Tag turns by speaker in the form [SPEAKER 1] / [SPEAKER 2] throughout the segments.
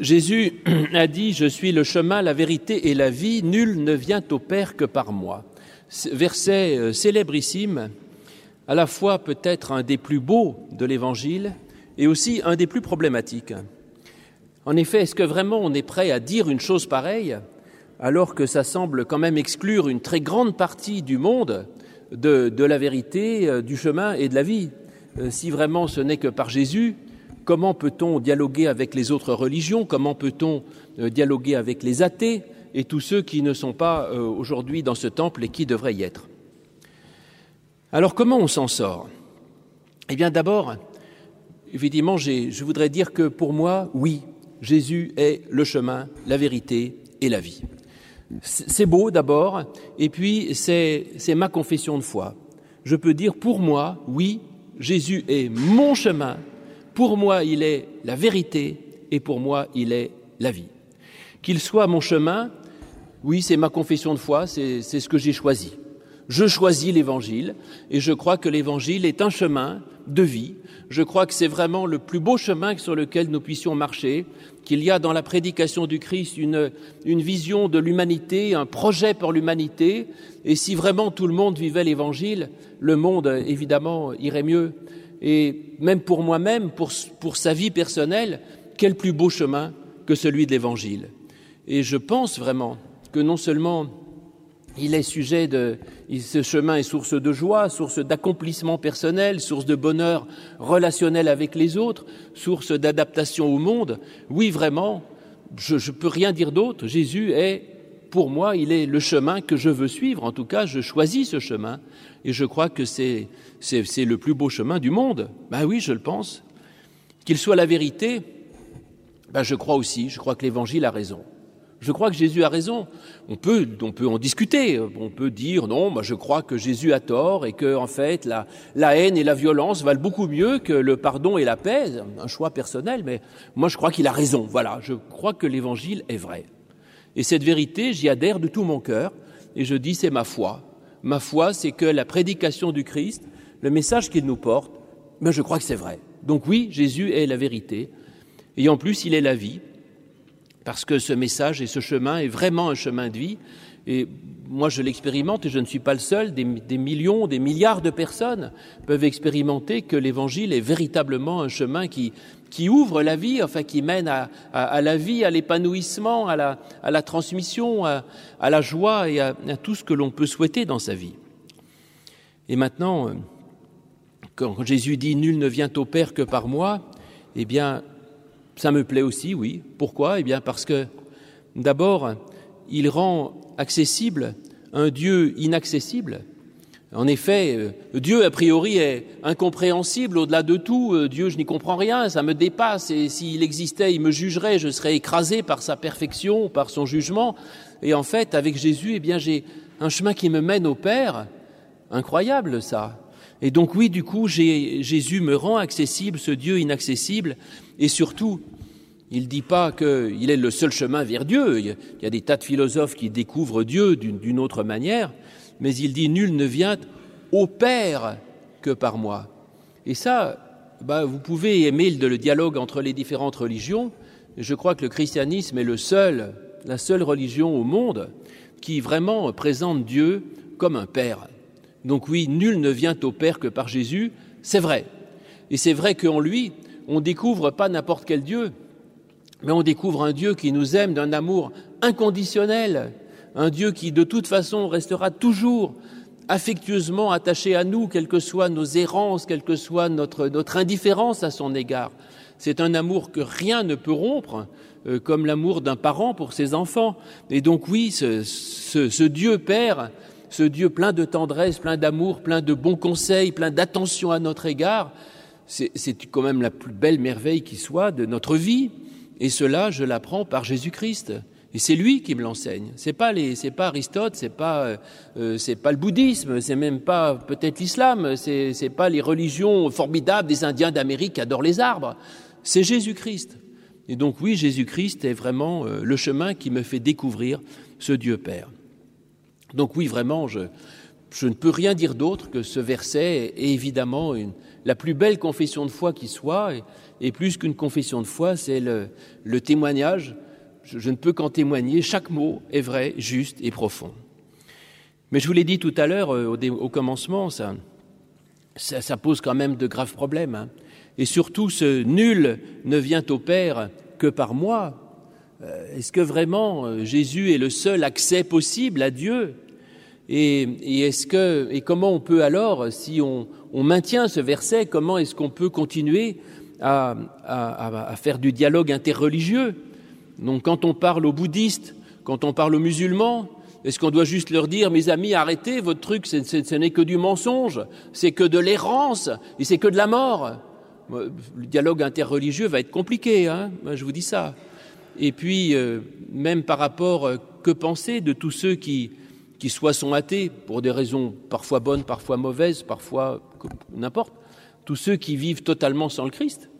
[SPEAKER 1] Jésus a dit Je suis le chemin, la vérité et la vie, nul ne vient au Père que par moi. Verset euh, célébrissime, à la fois peut-être un des plus beaux de l'Évangile et aussi un des plus problématiques. En effet, est-ce que vraiment on est prêt à dire une chose pareille alors que ça semble quand même exclure une très grande partie du monde de, la vérité, euh, du chemin et de la vie euh, Si vraiment ce n'est que par Jésus, comment peut-on dialoguer avec les autres religions? Comment peut-on euh, dialoguer avec les athées et tous ceux qui ne sont pas aujourd'hui dans ce temple et qui devraient y être? Alors comment on s'en sort? Eh bien d'abord, évidemment, je voudrais dire que pour moi, oui, Jésus est le chemin, la vérité et la vie. C'est beau d'abord, et puis c'est ma confession de foi. Je peux dire pour moi, oui, Jésus est mon chemin, pour moi il est la vérité, et pour moi il est la vie. Qu'il soit mon chemin, oui, c'est ma confession de foi, c'est ce que j'ai choisi. Je choisis l'Évangile, et je crois que l'Évangile est un chemin de vie. Je crois que c'est vraiment le plus beau chemin sur lequel nous puissions marcher, qu'il y a dans la prédication du Christ une, vision de l'humanité, un projet pour l'humanité, et si vraiment tout le monde vivait l'Évangile, le monde, évidemment, irait mieux. Et même pour moi-même, pour, pour sa vie personnelle, quel plus beau chemin que celui de l'Évangile. Et je pense vraiment que non seulement il est sujet de. Ce chemin est source de joie, source d'accomplissement personnel, source de bonheur relationnel avec les autres, source d'adaptation au monde. Oui, vraiment, je ne peux rien dire d'autre. Jésus est, pour moi, il est le chemin que je veux suivre. En tout cas, je choisis ce chemin et je crois que c'est le plus beau chemin du monde. Ben oui, je le pense. Qu'il soit la vérité, ben je crois aussi. Je crois que l'Évangile a raison. Je crois que Jésus a raison. On peut, on peut en discuter. On peut dire non, moi je crois que Jésus a tort et que en fait la, la haine et la violence valent beaucoup mieux que le pardon et la paix. Un choix personnel, mais moi je crois qu'il a raison. Voilà, je crois que l'Évangile est vrai. Et cette vérité, j'y adhère de tout mon cœur et je dis c'est ma foi. Ma foi, c'est que la prédication du Christ, le message qu'il nous porte, mais je crois que c'est vrai. Donc oui, Jésus est la vérité et en plus il est la vie parce que ce message et ce chemin est vraiment un chemin de vie. Et moi, je l'expérimente et je ne suis pas le seul. Des, millions, des milliards de personnes peuvent expérimenter que l'Évangile est véritablement un chemin qui, qui ouvre la vie, enfin qui mène à, à, la vie, à l'épanouissement, à la, à la, transmission, à, la joie et à, tout ce que l'on peut souhaiter dans sa vie. Et maintenant, quand Jésus dit Nul ne vient au Père que par moi, eh bien, ça me plaît aussi, oui. Pourquoi? Eh bien parce que d'abord, il rend accessible un Dieu inaccessible. En effet, euh, Dieu, a priori, est incompréhensible au-delà de tout. Euh, Dieu, je n'y comprends rien, ça me dépasse, et s'il existait, il me jugerait, je serais écrasé par sa perfection, par son jugement. Et en fait, avec Jésus, eh bien, j'ai un chemin qui me mène au Père. Incroyable, ça. Et donc oui, du coup, Jésus me rend accessible, ce Dieu inaccessible, et surtout, il ne dit pas qu'il est le seul chemin vers Dieu. Il y a des tas de philosophes qui découvrent Dieu d'une autre manière, mais il dit nul ne vient au Père que par moi. Et ça, bah, vous pouvez aimer le dialogue entre les différentes religions. Je crois que le christianisme est la seule religion au monde qui vraiment présente Dieu comme un Père. Donc oui, nul ne vient au Père que par Jésus, c'est vrai. Et c'est vrai qu'en lui, on découvre pas n'importe quel Dieu, mais on découvre un Dieu qui nous aime d'un amour inconditionnel, un Dieu qui de toute façon restera toujours affectueusement attaché à nous, quelles que soient nos errances, quelle que soit notre, indifférence à son égard. C'est un amour que rien ne peut rompre, euh, comme l'amour d'un parent pour ses enfants. Et donc oui, ce Dieu Père ce Dieu plein de tendresse, plein d'amour, plein de bons conseils, plein d'attention à notre égard, c'est quand même la plus belle merveille qui soit de notre vie. Et cela, je l'apprends par Jésus-Christ. Et c'est lui qui me l'enseigne. C'est pas les, c'est pas Aristote, c'est pas, euh, c'est pas le bouddhisme, c'est même pas peut-être l'islam, c'est, c'est pas les religions formidables des Indiens d'Amérique qui adorent les arbres. C'est Jésus-Christ. Et donc oui, Jésus-Christ est vraiment euh, le chemin qui me fait découvrir ce Dieu Père. Donc oui, vraiment, je, ne peux rien dire d'autre que ce verset est évidemment la plus belle confession de foi qui soit, et, plus qu'une confession de foi, c'est le, témoignage. Je, ne peux qu'en témoigner. Chaque mot est vrai, juste et profond. Mais je vous l'ai dit tout à l'heure euh, au, commencement, ça, ça, pose quand même de graves problèmes. Hein. Et surtout, ce nul ne vient au Père que par moi. Euh, est-ce que vraiment euh, Jésus est le seul accès possible à Dieu? Et, comment on peut alors, si on, maintient ce verset, comment est-ce qu'on peut continuer à, faire du dialogue interreligieux? Donc, quand on parle aux bouddhistes, quand on parle aux musulmans, est-ce qu'on doit juste leur dire, mes amis, arrêtez, votre truc, ce n'est que du mensonge, c'est que de l'errance, et c'est que de la mort? Le dialogue interreligieux va être compliqué, hein. Je vous dis ça. Et puis, euh, même par rapport, euh, que penser de tous ceux qui, qui soit sont athées, pour des raisons parfois bonnes, parfois mauvaises, parfois n'importe, tous ceux qui vivent totalement sans le Christ.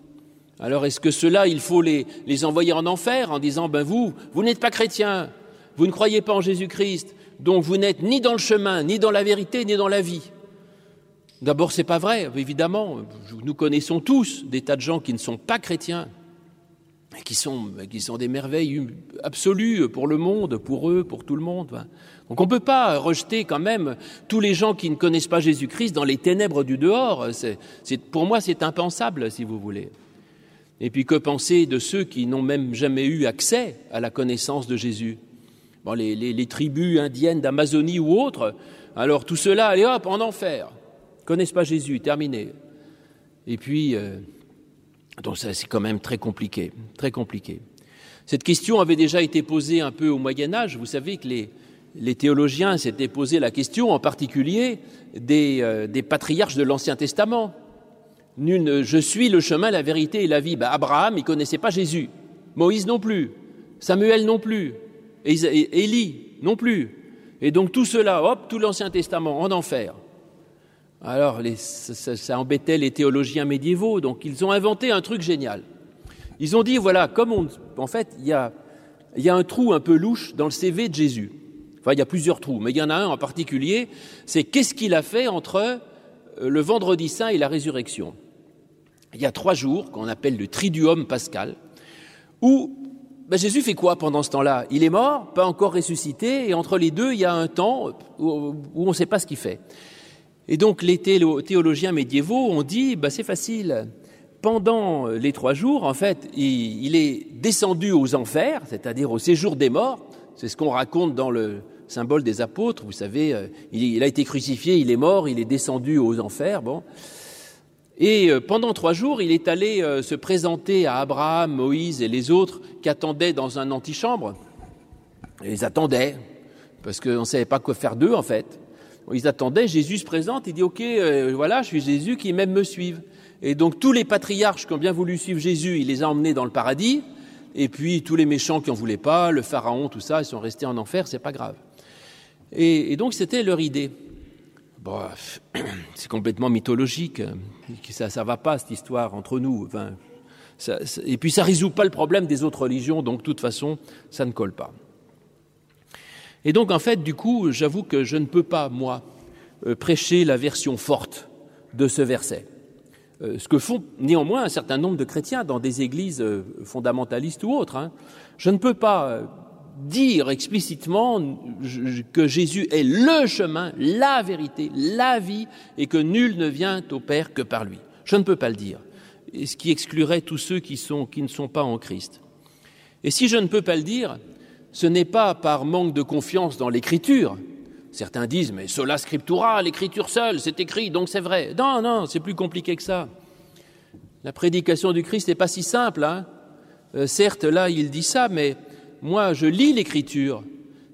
[SPEAKER 1] Alors est-ce que ceux-là, il faut les, les envoyer en enfer en disant, ben vous, vous n'êtes pas chrétien, vous ne croyez pas en Jésus-Christ, donc vous n'êtes ni dans le chemin, ni dans la vérité, ni dans la vie? D'abord, c'est pas vrai, évidemment. Nous connaissons tous des tas de gens qui ne sont pas chrétiens, qui sont, qui sont des merveilles absolues pour le monde, pour eux, pour tout le monde. Donc on ne peut pas rejeter quand même tous les gens qui ne connaissent pas Jésus-Christ dans les ténèbres du dehors. pour moi, c'est impensable, si vous voulez. Et puis que penser de ceux qui n'ont même jamais eu accès à la connaissance de Jésus? Bon, les, tribus indiennes d'Amazonie ou autres, alors tout cela, allez hop, en enfer. Connaissent pas Jésus, terminé. Et puis, euh, donc ça, c'est quand même très compliqué, très compliqué. Cette question avait déjà été posée un peu au Moyen Âge. Vous savez que les, théologiens s'étaient posé la question, en particulier des, euh, patriarches de l'Ancien Testament. je suis le chemin, la vérité et la vie. Ben, Abraham, il connaissait pas Jésus. Moïse non plus. Samuel non plus. Élie non plus. Et donc tout cela, hop, tout l'Ancien Testament en enfer. Alors ça, embêtait les théologiens médiévaux, donc ils ont inventé un truc génial. Ils ont dit, voilà, comme on, en fait, il y a un trou un peu louche dans le CV de Jésus. Enfin, il y a plusieurs trous, mais il y en a un en particulier, c'est qu'est-ce qu'il a fait entre euh, le vendredi saint et la résurrection. Il y a trois jours, qu'on appelle le triduum pascal, où ben, Jésus fait quoi pendant ce temps-là? Il est mort, pas encore ressuscité, et entre les deux, il y a un temps où, on ne sait pas ce qu'il fait. Et donc les théologiens médiévaux ont dit, ben, c'est facile, pendant les trois jours, en fait, il est descendu aux enfers, c'est-à-dire au séjour des morts, c'est ce qu'on raconte dans le symbole des apôtres. Vous savez, euh, il, a été crucifié, il est mort, il est descendu aux enfers. Bon. Et euh, pendant trois jours, il est allé euh, se présenter à Abraham, Moïse et les autres qui attendaient dans un antichambre. ils attendaient, parce qu'on ne savait pas quoi faire d'eux, en fait. Ils attendaient, Jésus se présente, il dit, OK, voilà, je suis Jésus, qui même me suivent. Et donc tous les patriarches qui ont bien voulu suivre Jésus, il les a emmenés dans le paradis. Et puis tous les méchants qui en voulaient pas, le pharaon, tout ça, ils sont restés en enfer, c'est pas grave. Et, donc c'était leur idée. Bon, c'est complètement mythologique. Ça, ça va pas cette histoire entre nous. Et puis ça résout pas le problème des autres religions, donc de toute façon, ça ne colle pas. Et donc en fait, du coup, j'avoue que je ne peux pas moi euh, prêcher la version forte de ce verset. Euh, ce que font néanmoins un certain nombre de chrétiens dans des églises euh, fondamentalistes ou autres. Hein. Je ne peux pas dire explicitement que Jésus est le chemin, la vérité, la vie, et que nul ne vient au Père que par lui. Je ne peux pas le dire, ce qui exclurait tous ceux qui, sont, qui ne sont pas en Christ. Et si je ne peux pas le dire, ce n'est pas par manque de confiance dans l'Écriture, Certains disent, mais sola scriptura, l'écriture seule, c'est écrit, donc c'est vrai. Non, non, c'est plus compliqué que ça. La prédication du Christ n'est pas si simple. Hein. Euh, certes, là, il dit ça, mais moi, je lis l'écriture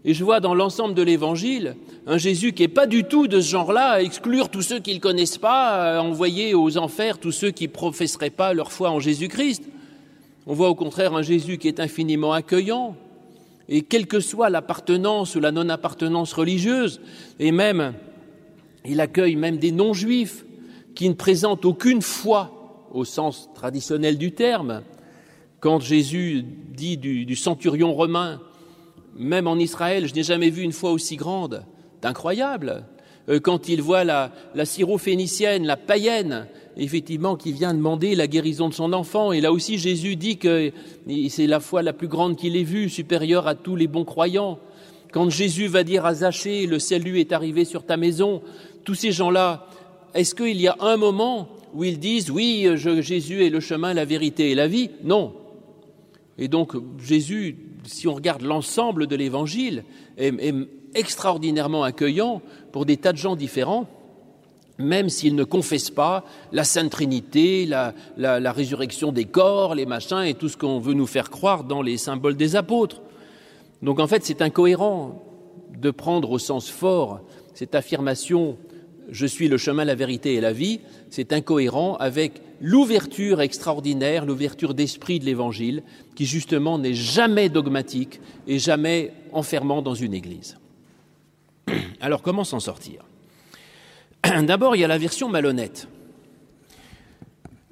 [SPEAKER 1] et je vois dans l'ensemble de l'évangile un Jésus qui n'est pas du tout de ce genre-là, à exclure tous ceux qui ne connaissent pas, envoyer aux enfers tous ceux qui ne professeraient pas leur foi en Jésus-Christ. On voit au contraire un Jésus qui est infiniment accueillant, et quelle que soit l'appartenance ou la non-appartenance religieuse, et même, il accueille même des non-juifs qui ne présentent aucune foi au sens traditionnel du terme. Quand Jésus dit du, centurion romain, même en Israël, je n'ai jamais vu une foi aussi grande, c'est incroyable. euh, quand il voit la, la syrophénicienne, la païenne, effectivement, qui vient demander la guérison de son enfant. Et là aussi, Jésus dit que c'est la foi la plus grande qu'il ait vue, supérieure à tous les bons croyants. Quand Jésus va dire à Zachée, le salut est arrivé sur ta maison, tous ces gens-là, est-ce qu'il y a un moment où ils disent, oui, Jésus est le chemin, la vérité et la vie? Non. Et donc, Jésus, si on regarde l'ensemble de l'Évangile, est, est extraordinairement accueillant pour des tas de gens différents même s'ils ne confessent pas la Sainte Trinité, la, la, la, résurrection des corps, les machins et tout ce qu'on veut nous faire croire dans les symboles des apôtres. Donc en fait, c'est incohérent de prendre au sens fort cette affirmation je suis le chemin, la vérité et la vie, c'est incohérent avec l'ouverture extraordinaire, l'ouverture d'esprit de l'Évangile, qui justement n'est jamais dogmatique et jamais enfermant dans une Église. Alors comment s'en sortir? D'abord, il y a la version malhonnête.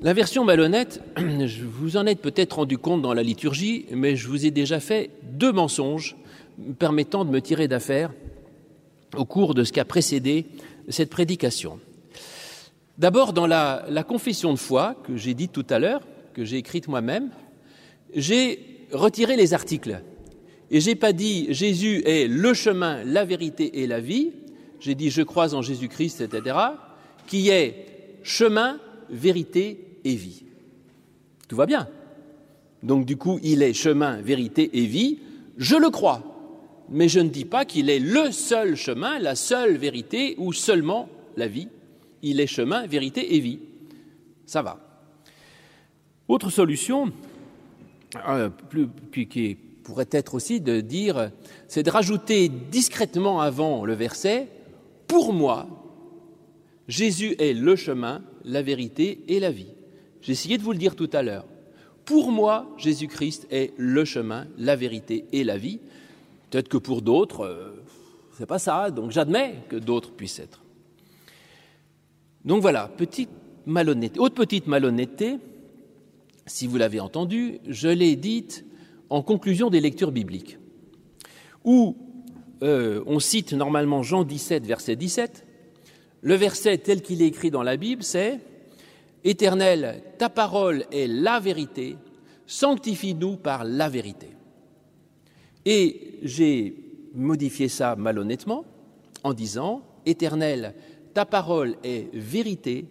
[SPEAKER 1] La version malhonnête, vous en êtes peut-être rendu compte dans la liturgie, mais je vous ai déjà fait deux mensonges permettant de me tirer d'affaire au cours de ce qui a précédé cette prédication. D'abord, dans la, la, confession de foi que j'ai dite tout à l'heure, que j'ai écrite moi-même, j'ai retiré les articles. Et j'ai pas dit Jésus est le chemin, la vérité et la vie, j'ai dit je crois en Jésus-Christ, etc., qui est chemin, vérité et vie. Tout va bien. Donc du coup, il est chemin, vérité et vie, je le crois. Mais je ne dis pas qu'il est le seul chemin, la seule vérité ou seulement la vie. Il est chemin, vérité et vie. Ça va. Autre solution, euh, plus, qui pourrait être aussi de dire, c'est de rajouter discrètement avant le verset pour moi, Jésus est le chemin, la vérité et la vie. J'ai essayé de vous le dire tout à l'heure. Pour moi, Jésus-Christ est le chemin, la vérité et la vie. Peut-être que pour d'autres, euh, c'est pas ça, donc j'admets que d'autres puissent être. Donc voilà, petite malhonnêteté. Autre petite malhonnêteté, si vous l'avez entendu, je l'ai dite en conclusion des lectures bibliques, où euh, on cite normalement Jean 17, verset 17. Le verset tel qu'il est écrit dans la Bible, c'est Éternel, ta parole est la vérité, sanctifie-nous par la vérité. Et j'ai modifié ça malhonnêtement en disant Éternel, ta parole est vérité,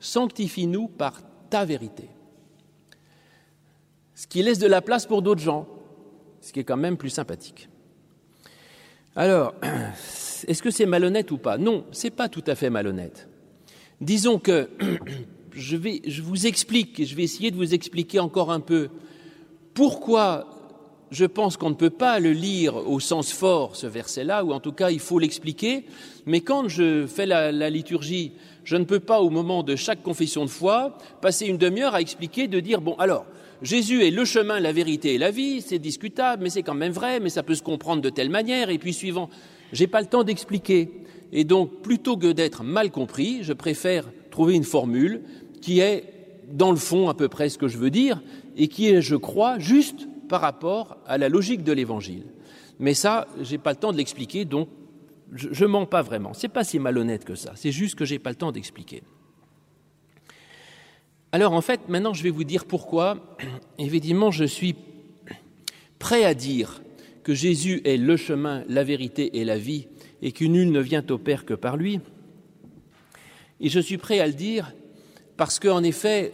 [SPEAKER 1] sanctifie-nous par ta vérité. Ce qui laisse de la place pour d'autres gens, ce qui est quand même plus sympathique. Alors, est-ce que c'est malhonnête ou pas? Non, c'est pas tout à fait malhonnête. Disons que je, vais, je vous explique, je vais essayer de vous expliquer encore un peu pourquoi je pense qu'on ne peut pas le lire au sens fort, ce verset-là, ou en tout cas il faut l'expliquer, mais quand je fais la, la, liturgie, je ne peux pas, au moment de chaque confession de foi, passer une demi-heure à expliquer, de dire, bon, alors, Jésus est le chemin, la vérité et la vie, c'est discutable, mais c'est quand même vrai, mais ça peut se comprendre de telle manière, et puis suivant, j'ai pas le temps d'expliquer. Et donc, plutôt que d'être mal compris, je préfère trouver une formule qui est, dans le fond, à peu près ce que je veux dire, et qui est, je crois, juste par rapport à la logique de l'évangile. Mais ça, j'ai pas le temps de l'expliquer, donc je, je mens pas vraiment. C'est pas si malhonnête que ça. C'est juste que j'ai pas le temps d'expliquer. Alors en fait, maintenant je vais vous dire pourquoi, évidemment, je suis prêt à dire que Jésus est le chemin, la vérité et la vie, et que nul ne vient au Père que par lui. Et je suis prêt à le dire parce qu'en effet,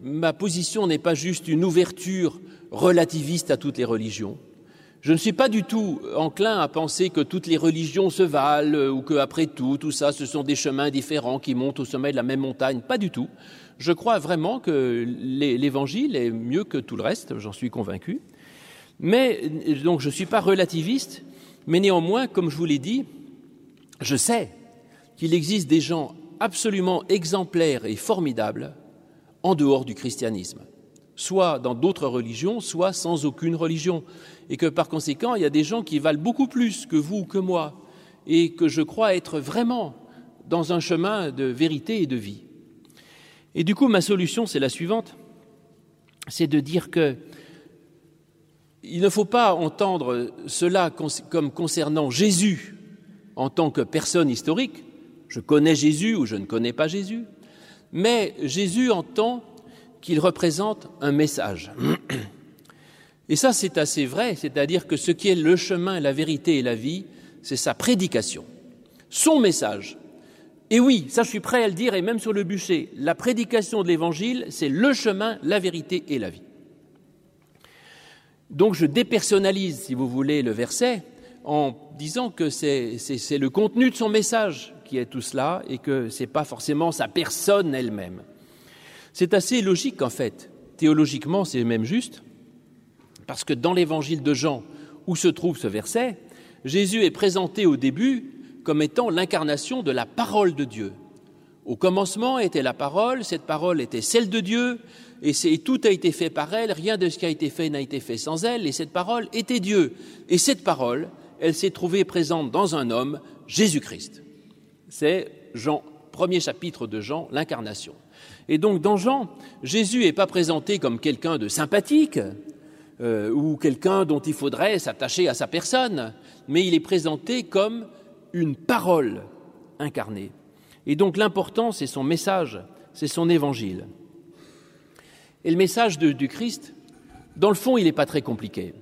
[SPEAKER 1] ma position n'est pas juste une ouverture relativiste à toutes les religions. Je ne suis pas du tout enclin à penser que toutes les religions se valent ou que, après tout, tout ça, ce sont des chemins différents qui montent au sommet de la même montagne. Pas du tout je crois vraiment que l'Évangile est mieux que tout le reste, j'en suis convaincu. Mais donc je ne suis pas relativiste, mais néanmoins, comme je vous l'ai dit, je sais qu'il existe des gens absolument exemplaires et formidables en dehors du christianisme, soit dans d'autres religions, soit sans aucune religion, et que par conséquent, il y a des gens qui valent beaucoup plus que vous ou que moi, et que je crois être vraiment dans un chemin de vérité et de vie. Et du coup, ma solution, c'est la suivante, c'est de dire que il ne faut pas entendre cela comme concernant Jésus en tant que personne historique, je connais Jésus ou je ne connais pas Jésus, mais Jésus entend qu'il représente un message. Et ça, c'est assez vrai, c'est-à-dire que ce qui est le chemin, la vérité et la vie, c'est sa prédication, son message. Et oui, ça je suis prêt à le dire, et même sur le bûcher, la prédication de l'Évangile, c'est le chemin, la vérité et la vie. Donc je dépersonnalise, si vous voulez, le verset en disant que c'est le contenu de son message qui est tout cela et que ce n'est pas forcément sa personne elle-même. C'est assez logique en fait. Théologiquement, c'est même juste. Parce que dans l'évangile de Jean, où se trouve ce verset, Jésus est présenté au début comme étant l'incarnation de la parole de Dieu. Au commencement était la parole, cette parole était celle de Dieu, et, tout a été fait par elle, rien de ce qui a été fait n'a été fait sans elle, et cette parole était Dieu. Et cette parole, elle s'est trouvée présente dans un homme, Jésus-Christ. C'est Jean, premier chapitre de Jean, l'incarnation. Et donc dans Jean, Jésus n'est pas présenté comme quelqu'un de sympathique, euh, ou quelqu'un dont il faudrait s'attacher à sa personne, mais il est présenté comme une parole incarnée. Et donc l'important, c'est son message, c'est son évangile. Et le message du Christ, dans le fond, il n'est pas très compliqué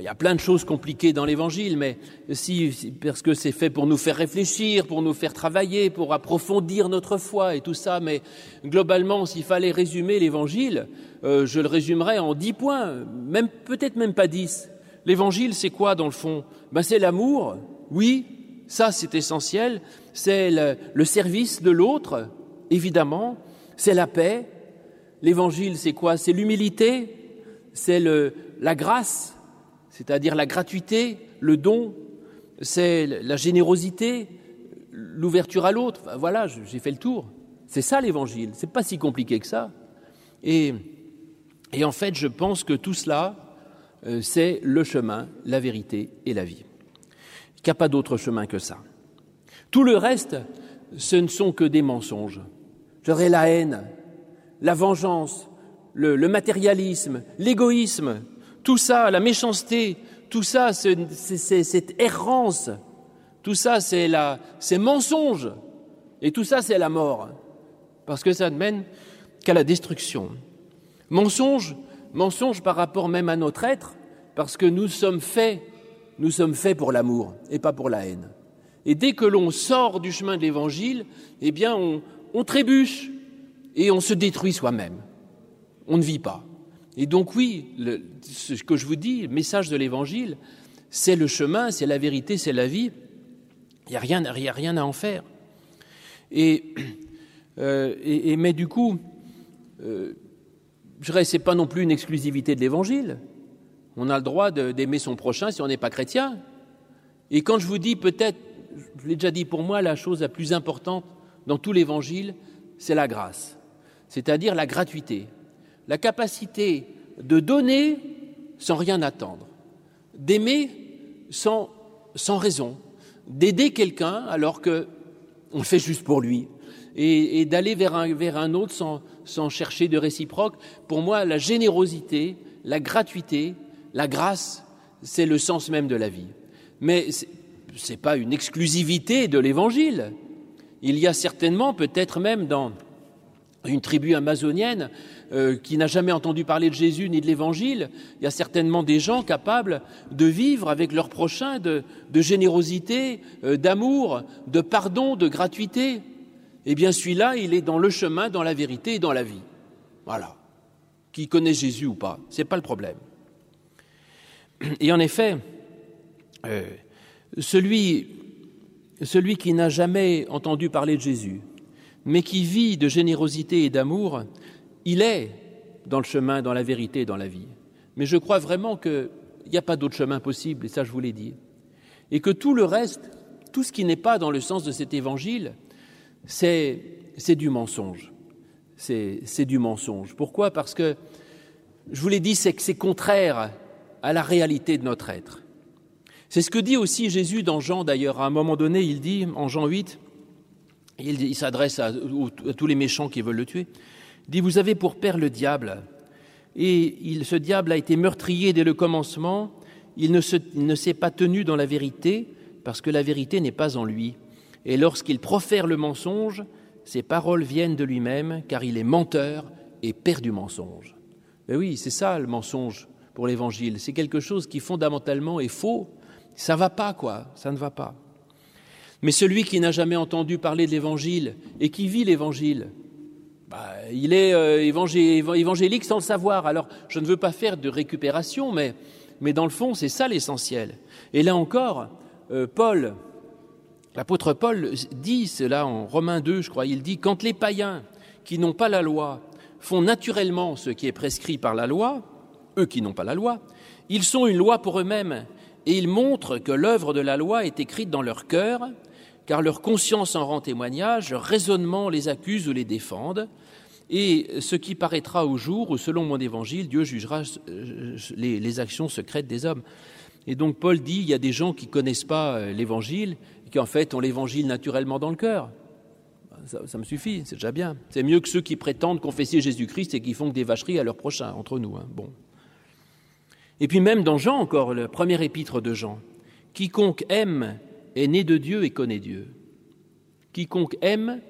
[SPEAKER 1] il y a plein de choses compliquées dans l'Évangile, mais si, parce que c'est fait pour nous faire réfléchir, pour nous faire travailler, pour approfondir notre foi et tout ça, mais globalement, s'il fallait résumer l'Évangile, euh, je le résumerais en dix points, même peut-être même pas dix. L'Évangile, c'est quoi dans le fond? Ben, C'est l'amour, oui, ça c'est essentiel, c'est le, service de l'autre, évidemment, c'est la paix. L'Évangile, c'est quoi? C'est l'humilité, c'est la grâce, c'est-à-dire la gratuité, le don, c'est la générosité, l'ouverture à l'autre. Voilà, j'ai fait le tour. C'est ça l'évangile. C'est pas si compliqué que ça. Et, en fait, je pense que tout cela, euh, c'est le chemin, la vérité et la vie. Il n'y a pas d'autre chemin que ça. Tout le reste, ce ne sont que des mensonges. J'aurais la haine, la vengeance, le matérialisme, l'égoïsme, tout ça, la méchanceté, tout ça, cette errance, tout ça, c'est ces mensonges, et tout ça, c'est la mort, parce que ça ne mène qu'à la destruction. Mensonge, mensonge par rapport même à notre être, parce que nous sommes faits, nous sommes faits pour l'amour et pas pour la haine. Et dès que l'on sort du chemin de l'Évangile, eh bien, on, trébuche et on se détruit soi-même. On ne vit pas. Et donc oui, ce que je vous dis, le message de l'Évangile, c'est le chemin, c'est la vérité, c'est la vie. Il n'y a, rien, rien à en faire. Et, euh, mais du coup, euh, je dirais, ce n'est pas non plus une exclusivité de l'Évangile. On a le droit d'aimer son prochain si on n'est pas chrétien. Et quand je vous dis peut-être, je l'ai déjà dit pour moi, la chose la plus importante dans tout l'Évangile, c'est la grâce, c'est-à-dire la gratuité. La capacité de donner sans rien attendre, d'aimer sans, raison, d'aider quelqu'un alors que on le fait juste pour lui, et, d'aller vers un, vers un autre sans, sans chercher de réciproque. Pour moi, la générosité, la gratuité, la grâce, c'est le sens même de la vie. Mais ce n'est pas une exclusivité de l'Évangile. Il y a certainement, peut-être même dans une tribu amazonienne, euh, qui n'a jamais entendu parler de Jésus ni de l'Évangile, il y a certainement des gens capables de vivre avec leur prochain de, générosité, euh, d'amour, de pardon, de gratuité. Eh bien, celui-là, il est dans le chemin, dans la vérité et dans la vie. Voilà. Qui connaît Jésus ou pas, ce n'est pas le problème. Et en effet, euh, celui, celui qui n'a jamais entendu parler de Jésus, mais qui vit de générosité et d'amour, il est dans le chemin, dans la vérité, dans la vie. Mais je crois vraiment qu'il n'y a pas d'autre chemin possible, et ça je vous l'ai dit. Et que tout le reste, tout ce qui n'est pas dans le sens de cet évangile, c'est du mensonge. C'est du mensonge. Pourquoi? Parce que, je vous l'ai dit, c'est que c'est contraire à la réalité de notre être. C'est ce que dit aussi Jésus dans Jean d'ailleurs. À un moment donné, il dit, en Jean 8, il, s'adresse à, tous les méchants qui veulent le tuer dit Vous avez pour père le diable, et il, ce diable a été meurtrier dès le commencement, il ne, se, ne s'est pas tenu dans la vérité, parce que la vérité n'est pas en lui. et lorsqu'il profère le mensonge, ses paroles viennent de lui-même, car il est menteur et père du mensonge. Mais oui, c'est ça le mensonge pour l'Évangile. C'est quelque chose qui fondamentalement est faux. Ça ne va pas, quoi. Ça ne va pas. Mais celui qui n'a jamais entendu parler de l'Évangile et qui vit l'Évangile, bah, il est euh, évangélique sans le savoir. Alors, je ne veux pas faire de récupération, mais, mais dans le fond, c'est ça l'essentiel. Et là encore, euh, Paul, l'apôtre Paul dit cela en Romains 2, je crois, il dit, quand les païens qui n'ont pas la loi font naturellement ce qui est prescrit par la loi, eux qui n'ont pas la loi, ils sont une loi pour eux-mêmes, et ils montrent que l'œuvre de la loi est écrite dans leur cœur, car leur conscience en rend témoignage, leur raisonnement les accuse ou les défendent, et ce qui paraîtra au jour où, selon mon évangile, Dieu jugera euh, les, actions secrètes des hommes. Et donc Paul dit, il y a des gens qui ne connaissent pas euh, l'évangile, et qui en fait ont l'évangile naturellement dans le cœur. Ça, me suffit, c'est déjà bien. C'est mieux que ceux qui prétendent confesser Jésus-Christ et qui font que des vacheries à leur prochain, entre nous. Hein. Bon. Et puis même dans Jean encore, le premier épître de Jean, quiconque aime est né de Dieu et connaît Dieu. Quiconque aime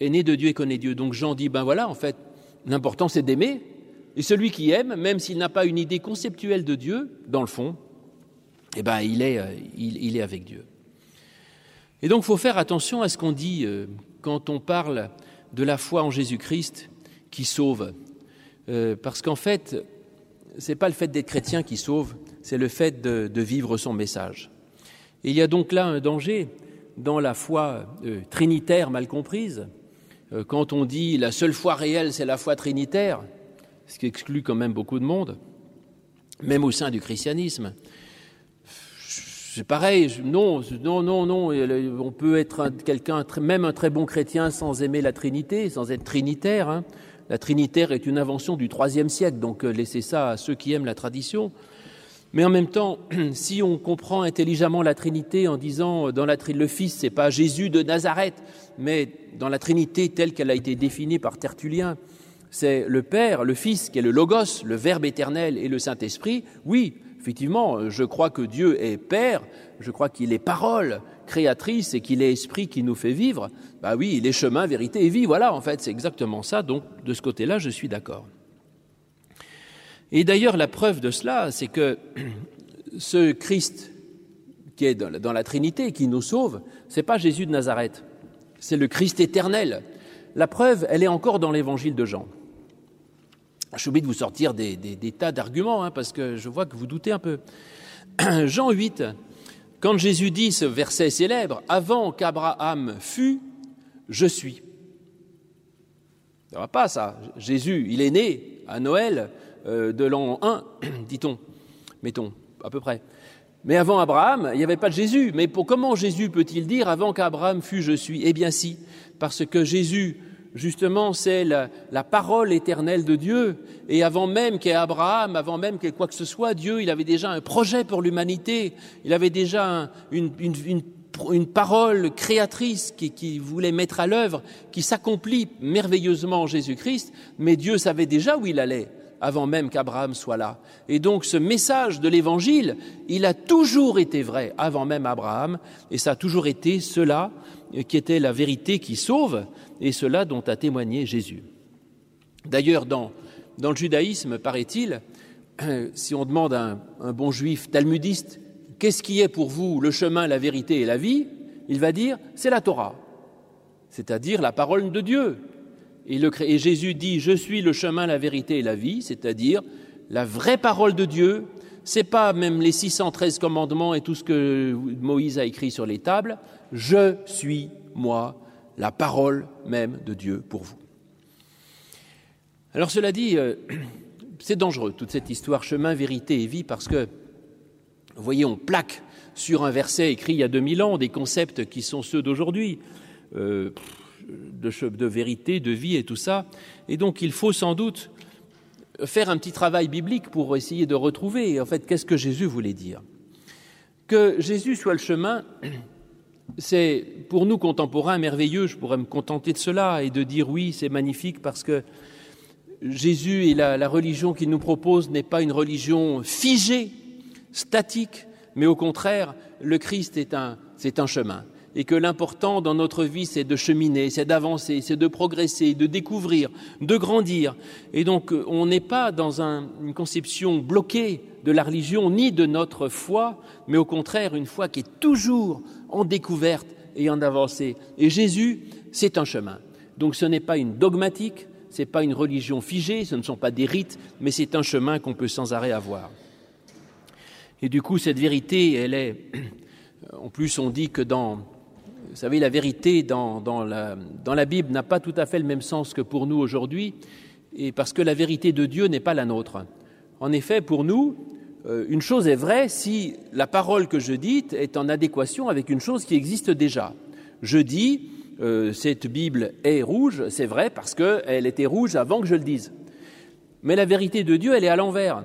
[SPEAKER 1] est né de Dieu et connaît Dieu. Donc Jean dit, ben voilà, en fait, l'important c'est d'aimer. Et celui qui aime, même s'il n'a pas une idée conceptuelle de Dieu, dans le fond, eh ben, il, est, euh, il, est avec Dieu. Et donc il faut faire attention à ce qu'on dit euh, quand on parle de la foi en Jésus-Christ qui sauve. Euh, parce qu'en fait, n'est pas le fait d'être chrétien qui sauve, c'est le fait de vivre son message il y a donc là un danger dans la foi euh, trinitaire mal comprise. Euh, quand on dit la seule foi réelle, c'est la foi trinitaire, ce qui exclut quand même beaucoup de monde, même au sein du christianisme. C'est pareil, non, non, non, non. On peut être quelqu'un, même un très bon chrétien, sans aimer la Trinité, sans être trinitaire. Hein. La trinitaire est une invention du IIIe siècle, donc euh, laissez ça à ceux qui aiment la tradition. Mais en même temps, si on comprend intelligemment la Trinité en disant euh, dans la le Fils, c'est pas Jésus de Nazareth, mais dans la Trinité telle qu'elle a été définie par Tertullien, c'est le Père, le Fils, qui est le Logos, le Verbe éternel et le Saint-Esprit. Oui, effectivement, euh, je crois que Dieu est Père, je crois qu'il est parole créatrice et qu'il est esprit qui nous fait vivre. Bah oui, il est chemin, vérité et vie. Voilà, en fait, c'est exactement ça. Donc, de ce côté-là, je suis d'accord. Et d'ailleurs, la preuve de cela, c'est que ce Christ qui est dans la, Trinité, qui nous sauve, ce n'est pas Jésus de Nazareth, c'est le Christ éternel. La preuve, elle est encore dans l'évangile de Jean. Je oublié de vous sortir des, tas d'arguments, hein, parce que je vois que vous doutez un peu. Jean 8, quand Jésus dit ce verset célèbre, Avant qu'Abraham fût, je suis. Ça va pas, ça. Jésus, il est né à Noël, euh, de l'an 1, dit-on, mettons, à peu près. Mais avant Abraham, il n'y avait pas de Jésus. Mais pour, comment Jésus peut-il dire avant qu'Abraham fût je suis Eh bien si, parce que Jésus, justement, c'est la, parole éternelle de Dieu. Et avant même qu'il Abraham, avant même qu'il quoi que ce soit, Dieu, il avait déjà un projet pour l'humanité. Il avait déjà une, parole créatrice qui, qui voulait mettre à l'œuvre, qui s'accomplit merveilleusement en Jésus-Christ. Mais Dieu savait déjà où il allait avant même qu'Abraham soit là. Et donc ce message de l'Évangile, il a toujours été vrai avant même Abraham, et ça a toujours été cela qui était la vérité qui sauve, et cela dont a témoigné Jésus. D'ailleurs, dans, dans le judaïsme, paraît-il, si on demande à un, bon juif talmudiste, qu'est-ce qui est pour vous le chemin, la vérité et la vie? Il va dire, c'est la Torah, c'est-à-dire la parole de Dieu, et, Jésus dit Je suis le chemin, la vérité et la vie, c'est-à-dire la vraie parole de Dieu. C'est pas même les 613 commandements et tout ce que Moïse a écrit sur les tables. Je suis, moi, la parole même de Dieu pour vous. Alors cela dit, euh, c'est dangereux toute cette histoire chemin, vérité et vie parce que, vous voyez, on plaque sur un verset écrit il y a 2000 ans des concepts qui sont ceux d'aujourd'hui. Euh, de, vérité, de vie et tout ça. Et donc il faut sans doute faire un petit travail biblique pour essayer de retrouver, en fait, qu'est-ce que Jésus voulait dire. Que Jésus soit le chemin, c'est pour nous contemporains merveilleux, je pourrais me contenter de cela et de dire oui, c'est magnifique parce que Jésus et la, religion qu'il nous propose n'est pas une religion figée, statique, mais au contraire, le Christ est c'est un chemin. Et que l'important dans notre vie, c'est de cheminer, c'est d'avancer, c'est de progresser, de découvrir, de grandir. Et donc, on n'est pas dans une conception bloquée de la religion ni de notre foi, mais au contraire, une foi qui est toujours en découverte et en avancée. Et Jésus, c'est un chemin. Donc, ce n'est pas une dogmatique, ce n'est pas une religion figée, ce ne sont pas des rites, mais c'est un chemin qu'on peut sans arrêt avoir. Et du coup, cette vérité, elle est. En plus, on dit que dans. Vous savez, la vérité dans, la Bible n'a pas tout à fait le même sens que pour nous aujourd'hui, et parce que la vérité de Dieu n'est pas la nôtre. En effet, pour nous, euh, une chose est vraie si la parole que je dis est en adéquation avec une chose qui existe déjà. Je dis, euh, cette Bible est rouge, c'est vrai parce qu'elle était rouge avant que je le dise. Mais la vérité de Dieu, elle est à l'envers.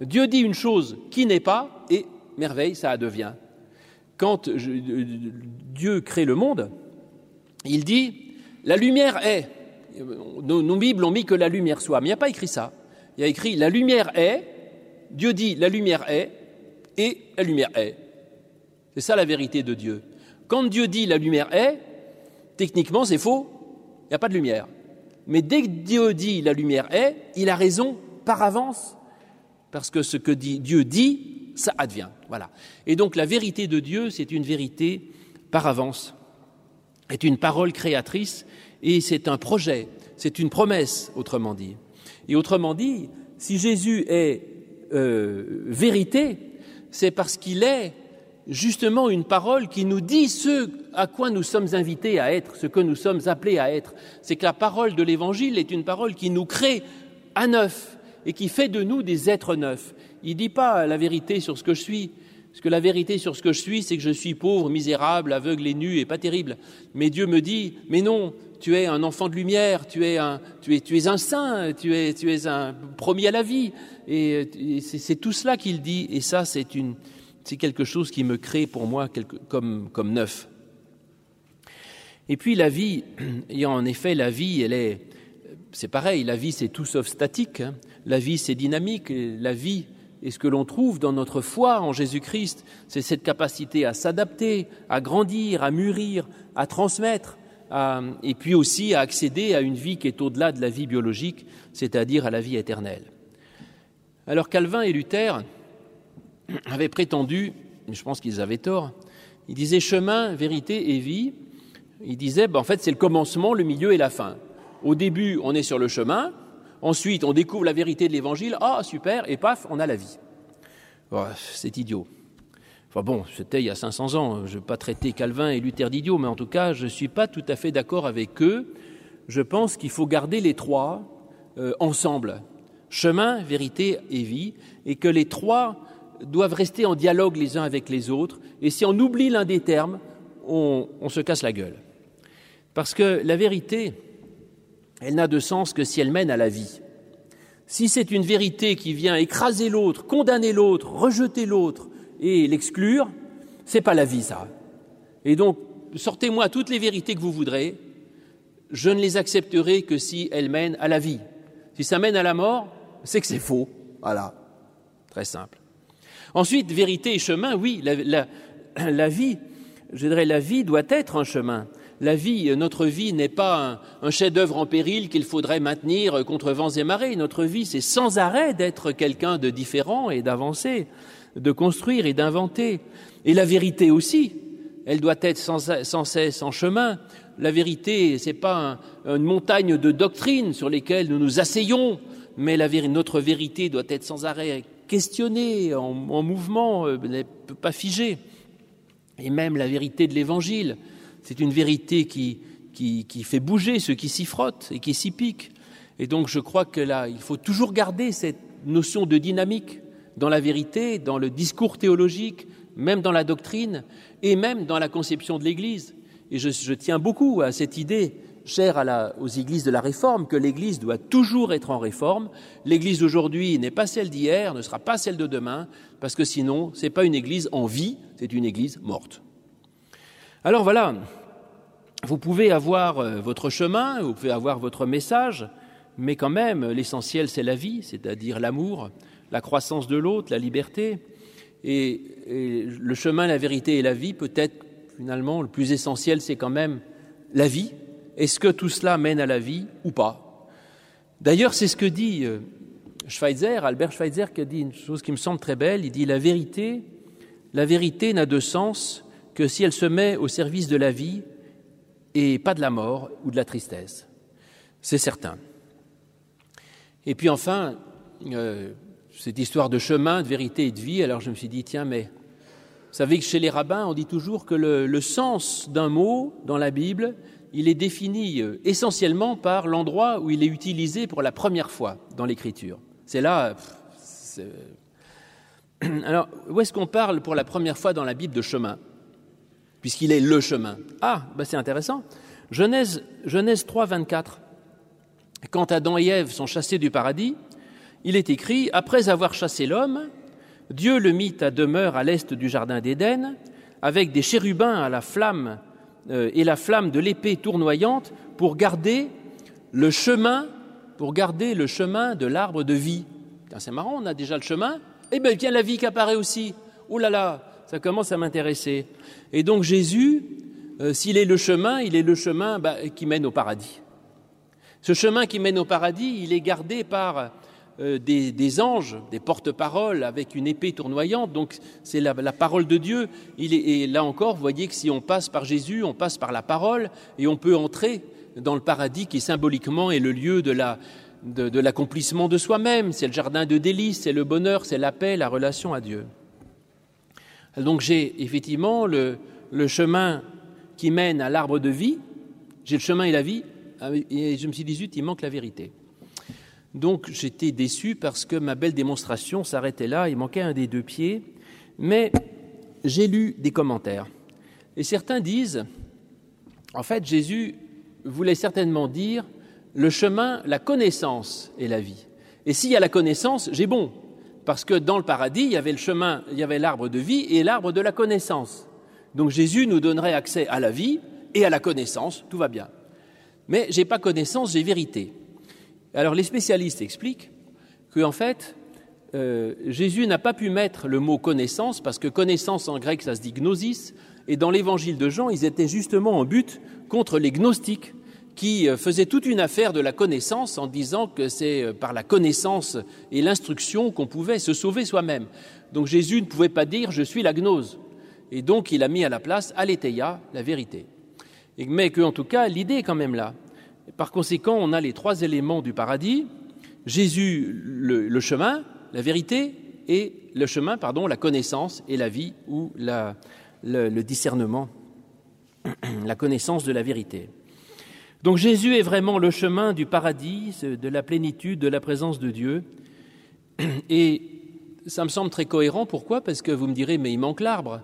[SPEAKER 1] Dieu dit une chose qui n'est pas, et merveille, ça devient. Quand Dieu crée le monde, il dit la lumière est. Nos, Bibles ont mis que la lumière soit, mais il n'y a pas écrit ça. Il y a écrit la lumière est. Dieu dit la lumière est, et la lumière est. C'est ça la vérité de Dieu. Quand Dieu dit la lumière est, techniquement c'est faux, il n'y a pas de lumière. Mais dès que Dieu dit la lumière est, il a raison par avance parce que ce que Dieu dit, ça advient. Voilà. Et donc la vérité de Dieu, c'est une vérité par avance, est une parole créatrice et c'est un projet, c'est une promesse, autrement dit. Et autrement dit, si Jésus est euh, vérité, c'est parce qu'il est justement une parole qui nous dit ce à quoi nous sommes invités à être, ce que nous sommes appelés à être. C'est que la parole de l'Évangile est une parole qui nous crée à neuf, et qui fait de nous des êtres neufs. Il ne dit pas la vérité sur ce que je suis, parce que la vérité sur ce que je suis, c'est que je suis pauvre, misérable, aveugle et nu et pas terrible. Mais Dieu me dit, mais non, tu es un enfant de lumière, tu es un, tu es, tu es un saint, tu es, tu es un promis à la vie. Et, c'est tout cela qu'il dit, et ça, c'est une, c'est quelque chose qui me crée pour moi comme, comme neuf. Et puis la vie, en effet, la vie, elle est, c'est pareil, la vie, c'est tout sauf statique. Hein. La vie, c'est dynamique. La vie, et ce que l'on trouve dans notre foi en Jésus-Christ, c'est cette capacité à s'adapter, à grandir, à mûrir, à transmettre, et puis aussi à accéder à une vie qui est au-delà de la vie biologique, c'est-à-dire à la vie éternelle. Alors Calvin et Luther avaient prétendu, je pense qu'ils avaient tort, ils disaient chemin, vérité et vie. Ils disaient, ben, en fait, c'est le commencement, le milieu et la fin. Au début, on est sur le chemin, Ensuite, on découvre la vérité de l'Évangile. Ah, super, et paf, on a la vie. c'est idiot. Enfin bon, c'était il y a 500 ans. Je ne vais pas traiter Calvin et Luther d'idiots, mais en tout cas, je ne suis pas tout à fait d'accord avec eux. Je pense qu'il faut garder les trois euh, ensemble chemin, vérité et vie, et que les trois doivent rester en dialogue les uns avec les autres. Et si on oublie l'un des termes, on se casse la gueule. Parce que la vérité, elle n'a de sens que si elle mène à la vie. Si c'est une vérité qui vient écraser l'autre, condamner l'autre, rejeter l'autre et l'exclure, c'est pas la vie, ça. Et donc, sortez-moi toutes les vérités que vous voudrez, je ne les accepterai que si elles mènent à la vie. Si ça mène à la mort, c'est que c'est faux. Voilà. Très simple. Ensuite, vérité et chemin, oui, la, la vie, je dirais, la vie doit être un chemin la vie, notre vie n'est pas un, chef-d'œuvre en péril qu'il faudrait maintenir contre vents et marées. Notre vie, c'est sans arrêt d'être quelqu'un de différent et d'avancer, de construire et d'inventer. Et la vérité aussi, elle doit être sans, cesse en chemin. La vérité, c'est pas une montagne de doctrines sur lesquelles nous nous asseyons, mais notre vérité doit être sans arrêt questionnée, en, en mouvement, euh, n'est pas figée. Et même la vérité de l'Évangile, c'est une vérité qui, fait bouger ceux qui s'y frottent et qui s'y piquent. Et donc je crois que là, il faut toujours garder cette notion de dynamique dans la vérité, dans le discours théologique, même dans la doctrine et même dans la conception de l'Église. Et je, tiens beaucoup à cette idée chère aux églises de la réforme, que l'Église doit toujours être en réforme. L'Église d'aujourd'hui n'est pas celle d'hier, ne sera pas celle de demain, parce que sinon, ce n'est pas une Église en vie, c'est une Église morte. Alors voilà, vous pouvez avoir euh, votre chemin, vous pouvez avoir votre message, mais quand même, l'essentiel, c'est la vie, c'est-à-dire l'amour, la croissance de l'autre, la liberté. Et, le chemin, la vérité et la vie, peut-être finalement, le plus essentiel, c'est quand même la vie. Est-ce que tout cela mène à la vie ou pas? D'ailleurs, c'est ce que dit euh, Schweitzer, Albert Schweitzer, qui a dit une chose qui me semble très belle. Il dit la vérité, la vérité n'a de sens que si elle se met au service de la vie et pas de la mort ou de la tristesse. C'est certain. Et puis enfin, euh, cette histoire de chemin, de vérité et de vie, alors je me suis dit, tiens, mais vous savez que chez les rabbins, on dit toujours que le, sens d'un mot dans la Bible, il est défini euh, essentiellement par l'endroit où il est utilisé pour la première fois dans l'Écriture. C'est là. Alors, où est-ce qu'on parle pour la première fois dans la Bible de chemin? Puisqu'il est le chemin. Ah, ben c'est intéressant. Genèse, Genèse 3, 24. Quand Adam et Ève sont chassés du paradis, il est écrit Après avoir chassé l'homme, Dieu le mit à demeure à l'est du jardin d'Éden, avec des chérubins à la flamme euh, et la flamme de l'épée tournoyante pour garder le chemin pour garder le chemin de l'arbre de vie. C'est marrant, on a déjà le chemin, eh bien vient la vie qui apparaît aussi. Oh là là, ça commence à m'intéresser. Et donc Jésus, euh, s'il est le chemin, il est le chemin bah, qui mène au paradis. Ce chemin qui mène au paradis, il est gardé par euh, des, anges, des porte-paroles avec une épée tournoyante. Donc c'est la, parole de Dieu. Et là encore, vous voyez que si on passe par Jésus, on passe par la parole et on peut entrer dans le paradis qui symboliquement est le lieu de de, l'accomplissement de, soi-même, c'est le jardin de délices, c'est le bonheur, c'est la paix, la relation à Dieu. Donc j'ai effectivement le, chemin qui mène à l'arbre de vie, j'ai le chemin et la vie, et je me suis dit, zut, il manque la vérité. Donc j'étais déçu parce que ma belle démonstration s'arrêtait là, il manquait un des deux pieds, mais j'ai lu des commentaires. Et certains disent, en fait, Jésus voulait certainement dire le chemin, la connaissance et la vie. Et s'il y a la connaissance, j'ai bon, parce que dans le paradis, il y avait le chemin, il y avait l'arbre de vie et l'arbre de la connaissance. Donc Jésus nous donnerait accès à la vie et à la connaissance, tout va bien. Mais j'ai pas connaissance, j'ai vérité. Alors les spécialistes expliquent que en fait, euh, Jésus n'a pas pu mettre le mot connaissance parce que connaissance en grec ça se dit gnosis et dans l'évangile de Jean ils étaient justement en but contre les gnostiques qui euh, faisaient toute une affaire de la connaissance en disant que c'est euh, par la connaissance et l'instruction qu'on pouvait se sauver soi-même. Donc Jésus ne pouvait pas dire je suis la gnose. Et donc il a mis à la place aletheia, la vérité. Mais qu'en tout cas, l'idée est quand même là. Par conséquent, on a les trois éléments du paradis Jésus, le, chemin, la vérité, et le chemin, pardon, la connaissance et la vie ou le discernement la connaissance de la vérité. Donc Jésus est vraiment le chemin du paradis, de la plénitude, de la présence de Dieu. Et ça me semble très cohérent. Pourquoi? Parce que vous me direz, mais il manque l'arbre.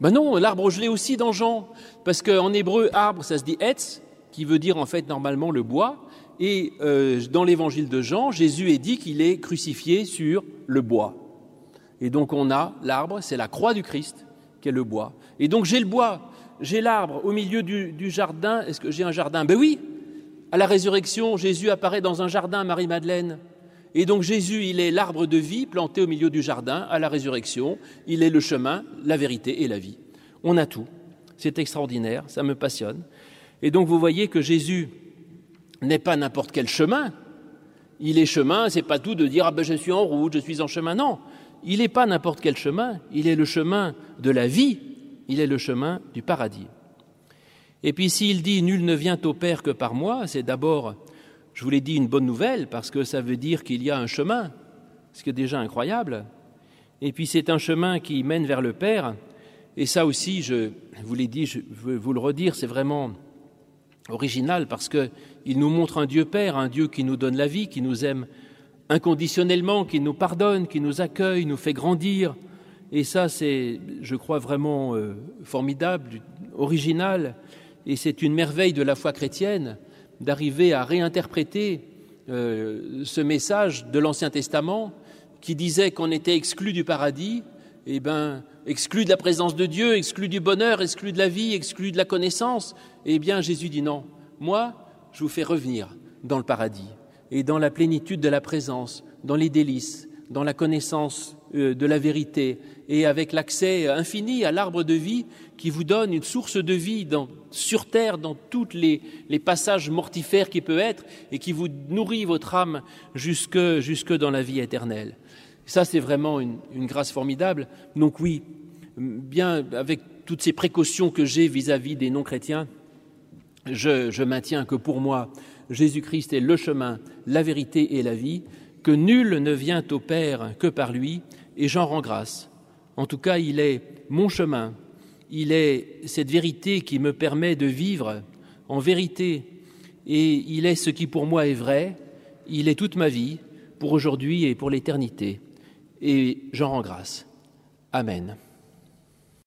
[SPEAKER 1] Ben non, l'arbre, je l'ai aussi dans Jean. Parce qu'en hébreu, arbre, ça se dit etz, qui veut dire en fait normalement le bois. Et euh, dans l'évangile de Jean, Jésus est dit qu'il est crucifié sur le bois. Et donc on a l'arbre, c'est la croix du Christ, qui est le bois. Et donc j'ai le bois, j'ai l'arbre au milieu du, jardin. Est-ce que j'ai un jardin? Ben oui. À la résurrection, Jésus apparaît dans un jardin Marie-Madeleine. Et donc Jésus, il est l'arbre de vie planté au milieu du jardin à la résurrection. Il est le chemin, la vérité et la vie. On a tout. C'est extraordinaire, ça me passionne. Et donc vous voyez que Jésus n'est pas n'importe quel chemin. Il est chemin, c'est pas tout de dire ah ben je suis en route, je suis en chemin. Non, il n'est pas n'importe quel chemin. Il est le chemin de la vie il est le chemin du paradis. Et puis s'il dit Nul ne vient au Père que par moi, c'est d'abord, je vous l'ai dit, une bonne nouvelle, parce que ça veut dire qu'il y a un chemin, ce qui est déjà incroyable. Et puis c'est un chemin qui mène vers le Père, et ça aussi, je vous l'ai dit, je veux vous le redire, c'est vraiment original, parce qu'il nous montre un Dieu Père, un Dieu qui nous donne la vie, qui nous aime inconditionnellement, qui nous pardonne, qui nous accueille, nous fait grandir, et ça, c'est, je crois, vraiment euh, formidable, original, et c'est une merveille de la foi chrétienne d'arriver à réinterpréter euh, ce message de l'Ancien Testament qui disait qu'on était exclu du paradis, et eh ben, exclu de la présence de Dieu, exclu du bonheur, exclu de la vie, exclu de la connaissance. Eh bien, Jésus dit non. Moi, je vous fais revenir dans le paradis et dans la plénitude de la présence, dans les délices, dans la connaissance de la vérité et avec l'accès infini à l'arbre de vie qui vous donne une source de vie sur terre dans tous les, passages mortifères qui peut être et qui vous nourrit votre âme jusque, dans la vie éternelle. Ça, c'est vraiment une, grâce formidable. Donc oui, bien avec toutes ces précautions que j'ai vis-à-vis des non-chrétiens, je maintiens que pour moi, Jésus-Christ est le chemin, la vérité et la vie, que nul ne vient au Père que par lui, et j'en rends grâce. En tout cas, il est mon chemin, il est cette vérité qui me permet de vivre en vérité, et il est ce qui pour moi est vrai, il est toute ma vie, pour aujourd'hui et pour l'éternité. Et j'en rends grâce. Amen.